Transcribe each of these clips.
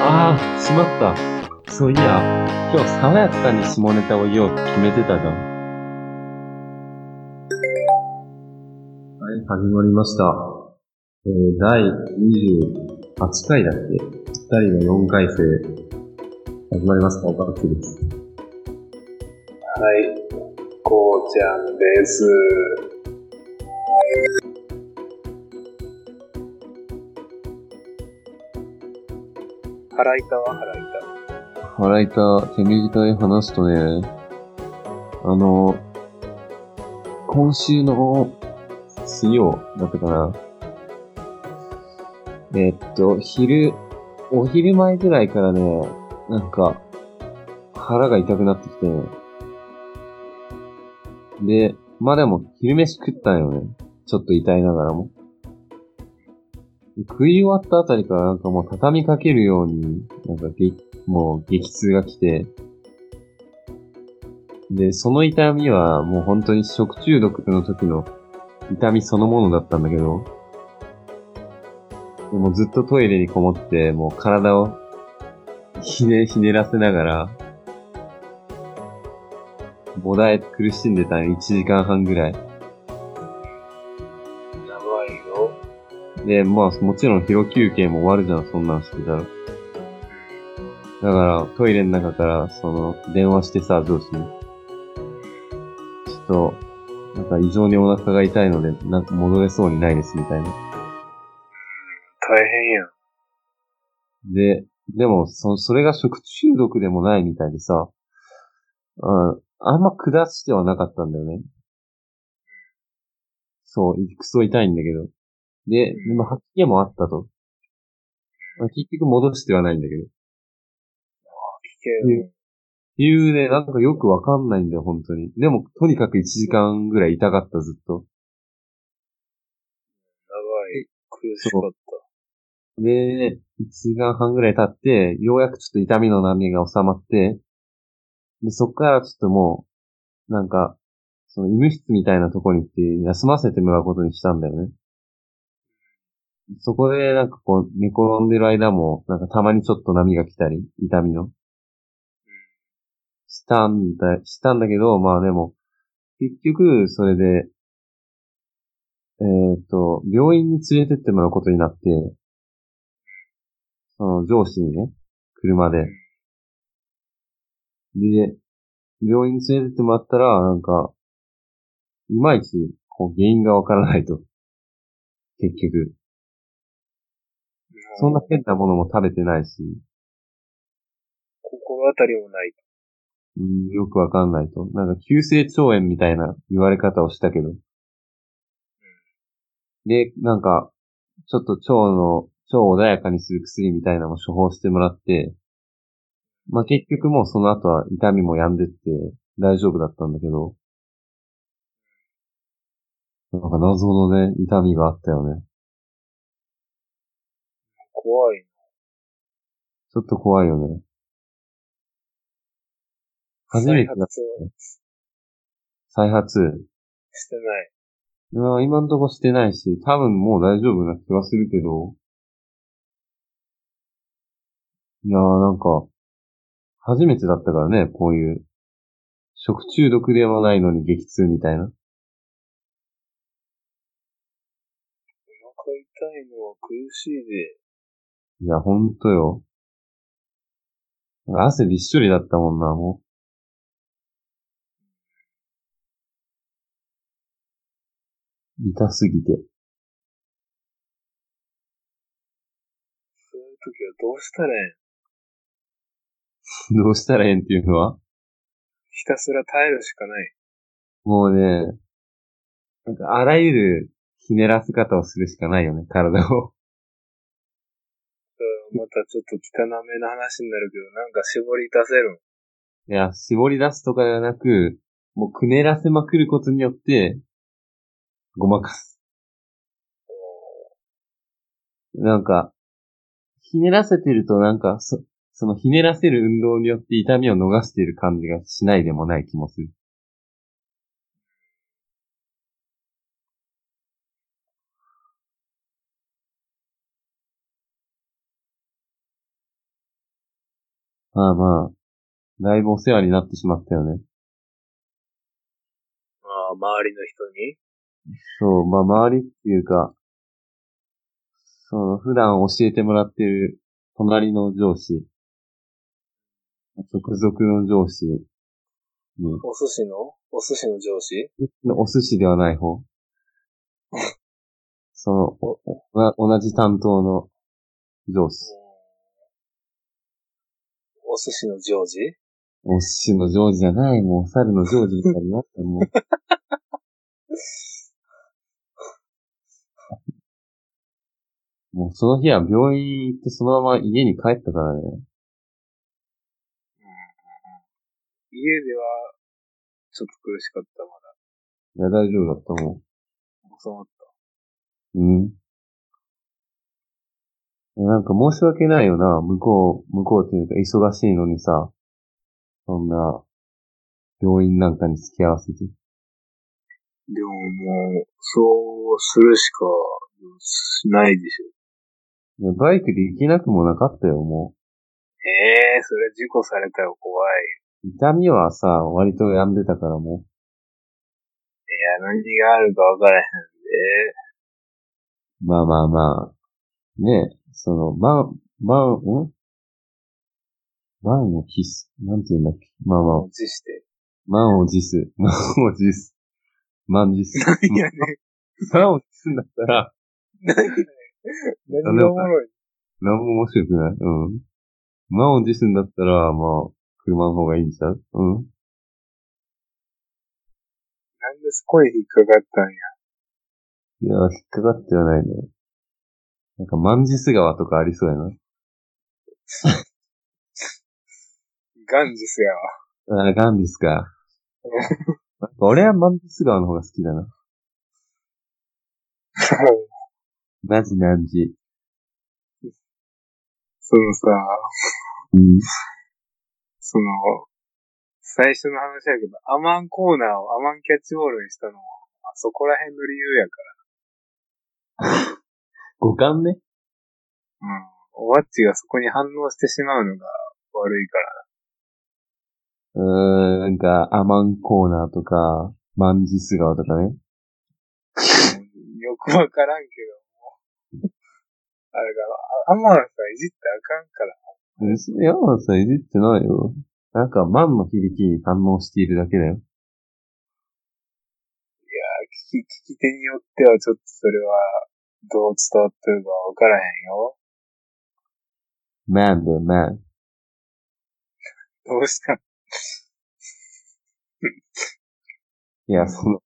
ああ、しまった。そういや、今日爽やかに下ネタを言おうって決めてたじゃん。はい、始まりました。えー、第28回だっけ？二人の4回生。始まりますか？岡崎です。はい、こうちゃんです。腹痛は腹痛。腹痛、手短に話すとね、あの、今週の水曜だったかな。えっと、昼、お昼前ぐらいからね、なんか、腹が痛くなってきてね。で、まあでも、昼飯食ったんよね。ちょっと痛いながらも。食い終わったあたりからなんかもう畳みかけるように、なんか激もう激痛が来て、で、その痛みはもう本当に食中毒の時の痛みそのものだったんだけど、でもずっとトイレにこもって、もう体をひね、ひねらせながら、もだえ苦しんでた、1時間半ぐら。いで、まあもちろん疲労休憩も終わるじゃん、そんなんしてたら。だから、トイレの中から、その、電話してさ、上司に。ちょっと、なんか異常にお腹が痛いので、なんか戻れそうにないです、みたいな。大変やん。で、でも、そ、それが食中毒でもないみたいでさ、うん、あんま下してはなかったんだよね。そう、クソ痛いんだけど。で、でも吐き気もあったと。まあ結局戻してはないんだけど。危険。理由ね、なんかよくわかんないんだよ、本当に。でも、とにかく1時間ぐらい痛かった、ずっと。長い。苦しかった。で、1時間半ぐらい経って、ようやくちょっと痛みの波が収まって、で、そっからちょっともう、なんか、その医務室みたいなとこに行って休ませてもらうことにしたんだよね。そこでなんかこう寝転んでる間も、なんかたまにちょっと波が来たり、痛みの。したんだ、したんだけど、まあでも、結局、それで、えっ、と、病院に連れてってもらうことになって、その上司にね、車で。で、病院に連れてってもらったら、なんか、いまいち、こう、原因がわからないと。結局。そんな変なものも食べてないし、心当たりもない。うん、よくわかんないと。なんか、急性腸炎みたいな言われ方をしたけど。で、なんか、ちょっと腸の、腸を穏やかにする薬みたいなのも処方してもらって、まあ、結局もうその後は痛みも止んでって大丈夫だったんだけど、なんか謎のね、痛みがあったよね。怖い。ちょっと怖いよね。初めてだ再発は再発。してない。いや、今んとこしてないし、多分もう大丈夫な気はするけど。いやーなんか、初めてだったからね、こういう。食中毒ではないのに激痛みたいな。お腹痛いのは苦しいで。いや、ほんとよ。汗びっしょりだったもんな、もう。痛すぎて。そういう時はどうしたらええん？どうしたらええん？っていうのは？ひたすら耐えるしかない。もうね、なんかあらゆるひねらせ方をするしかないよね、体を。またちょっと汚めな話になるけど、なんか絞り出せる。いや、絞り出すとかではなく、もうくねらせまくることによって、ごまかす。なんか、ひねらせてるとなんか、そ、そのひねらせる運動によって痛みを逃している感じがしないでもない気もする。まあまあ、だいぶお世話になってしまったよね。ああ、周りの人に？そう、まあ周りっていうか、その、普段教えてもらってる隣の上司、直属の上司に、お寿司の？お寿司の上司？お寿司ではない方。その、おお同じ担当の上司。お寿司の常時お寿司の上司じゃない、もう猿の上司みたいになったもう。もうその日は病院行ってそのまま家に帰ったからね。家では、ちょっと苦しかった、まいや、大丈夫だったもん。だ。収まった。うん。えなんか申し訳ないよな、向こう、向こうっていうか忙しいのにさ、そんな、病院なんかに付き合わせて。でももう、そうするしか、しないでしょ。バイクで行けなくもなかったよ、もええそれ事故されたら怖い。う。痛みはさ、割と止んでたからもいや、何があるか分からへんう。まあまあまあ。ねえ、その、まん、まん、ん？満を期す。なんて言うんだっけ？まあで。まあ持、ちして。満を持す。満を持す。満持す。何やねん。満を持すんだったら、何やねん。何がおもろい。なんも面白くない。うん。満を持すんだったら、まあ、車の方がいいんちゃう？うん。なんでそこに引っかかったんや。いや、引っかかってはないね。なんか、万ジス川とかありそうやな。ガンジスやわ。あ、ガンディスか。なんか俺は万ジス川の方が好きだな。マジ何時。そのさ、うん。その、最初の話やけど、アマンコーナーをアマンキャッチボールにしたのは、あそこら辺の理由やか 五感ね。ら。うん。おわっちがそこに反応してしまうのが悪いから。うーん、なんか、アマンコーナーとか、マンジス川とかね。よくわからんけども。あれが、あアマンさ、いじってあかんから。いや、まあさ、いじってないよ。なんか、マンの響きに反応しているだけだよ。聞き、聞き手によってはちょっとそれは、どう伝わってるかわからへんよ。マンだよ、マン。どうした？んいや、その、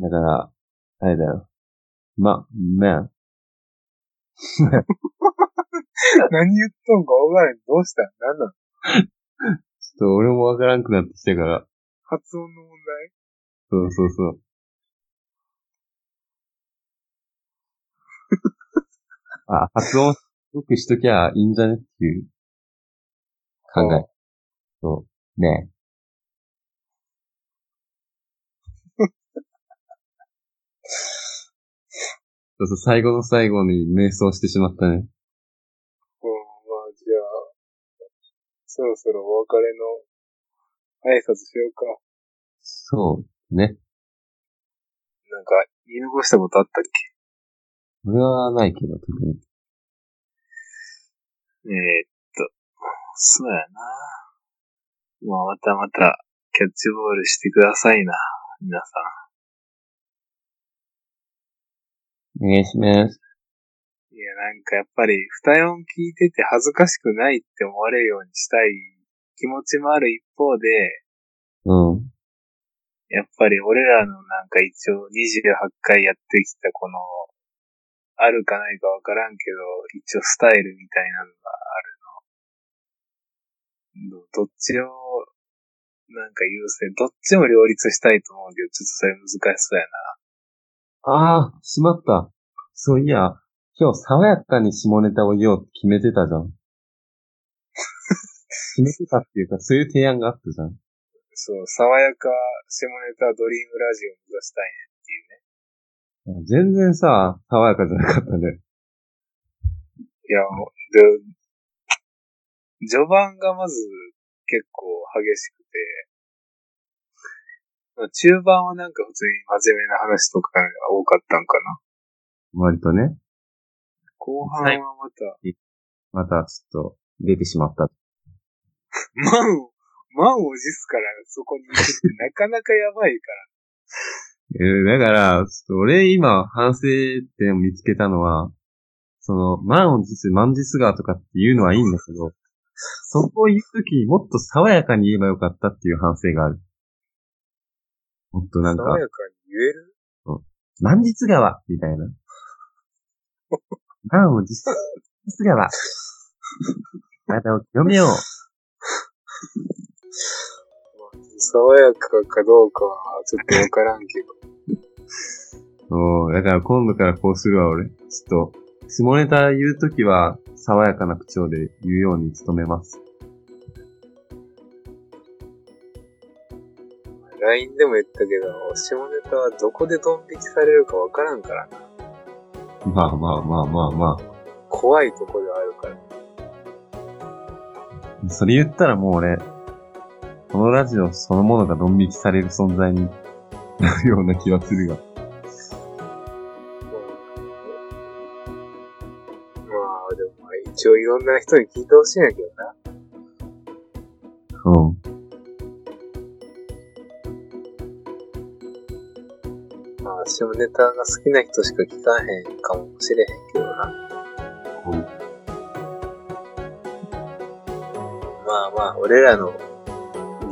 だから、あれだよ。ま、マン。何言っとんかわからへん。どうした？ん何なの？ちょっと俺もわからんくなってきたから。発音の問題？そうそうそう。あ、発音よくしときゃいいんじゃねっていう考え。そう。ね そうそう、最後の最後に瞑想してしまったね。うん、まあ、じゃあ、そろそろお別れの挨拶しようか。そう。ね。なんか、言い残したことあったっ俺はないけど、特に。けえー、っと、そうやな。まあ、またまた、キャッチボールしてくださいな、皆さお願いします。ん。いや、なんかやっぱり、二音聞いてて恥ずかしくないって思われるようにしたい気持ちもある一方で、うん。やっぱり俺らのなんか一応28回やってきたこの、あるかないかわからんけど、一応スタイルみたいなのがあるの。どどっちを、なんか優先、どっちも両立したいと思うけど、ちょっとそれ難しそうやな。ああ、しまった。そういや、今日爽やかに下ネタを言おうって決めてたじゃん。決めてたっていうか、そういう提案があったじゃん。そう、爽やか下ネタドリームラジオを目指したいねっていうね。全然さ、爽やかじゃなかったね。いや、で、序盤がまず結構激しくて、まあ中盤はなんか普通に真面目な話とかが多かったんかな。割とね。後半はまた、またちょっと出てしまった。満を、満を持すからそこに行くってなかなかやばいから。えーだから、ちょっと俺今反省点を見つけたのは、その、満を持す、満実がとかっていうのはいいんだけど、そこを言うときにもっと爽やかに言えばよかったっていう反省がある。もっとなんか爽、やかに言える？満実川みたいな。満を持す、実川。体を清めよう。爽やかかどうかはちょっとわからんけど。そう、だから今度からこうするわ、俺。ちょっと、下ネタ言うときは、爽やかな口調で言うように努めます。LINE でも言ったけど、下ネタはどこでドン引きされるかわからんからな。まあまあまあまあま怖いとこではあるから。あ。それ言ったらもう俺、このラジオそのものがドン引きされる存在に なるような気はするが。まあ、でもまあ一応いろんな人に聞いてほしいんやけどな。うん。まあ、下ネタが好きな人しか聞かへんかもしれへんけどな。まあまあ、俺らの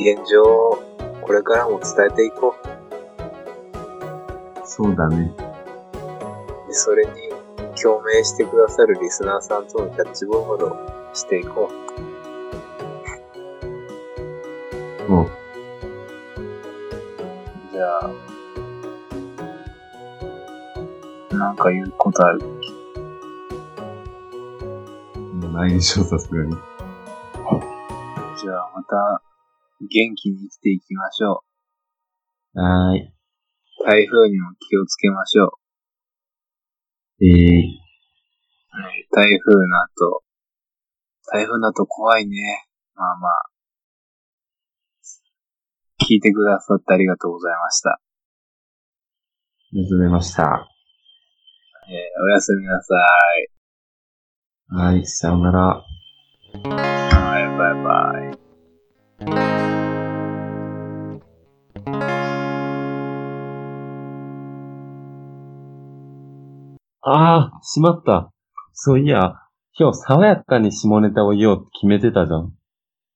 現状をこれからも伝えていこそうだね。う。で、それに共鳴してくださるリスナーさんとのキャッチボールをしていこもう、う。じゃあ、なんか言うことある？ないでしょ、さすがに。じゃあまた元気に生きていきましょはーい。う。台風にも気をつけましょえー、う。はい、台風の後、台風の後怖いね。まあまあ。聞いてくださってありがとうございました。ありがとうございました。えーおやすみなさい。はい、さようなら。はい、バイバイ。ああ、しまった。そういや、今日爽やかに下ネタを言おうって決めてたじゃん。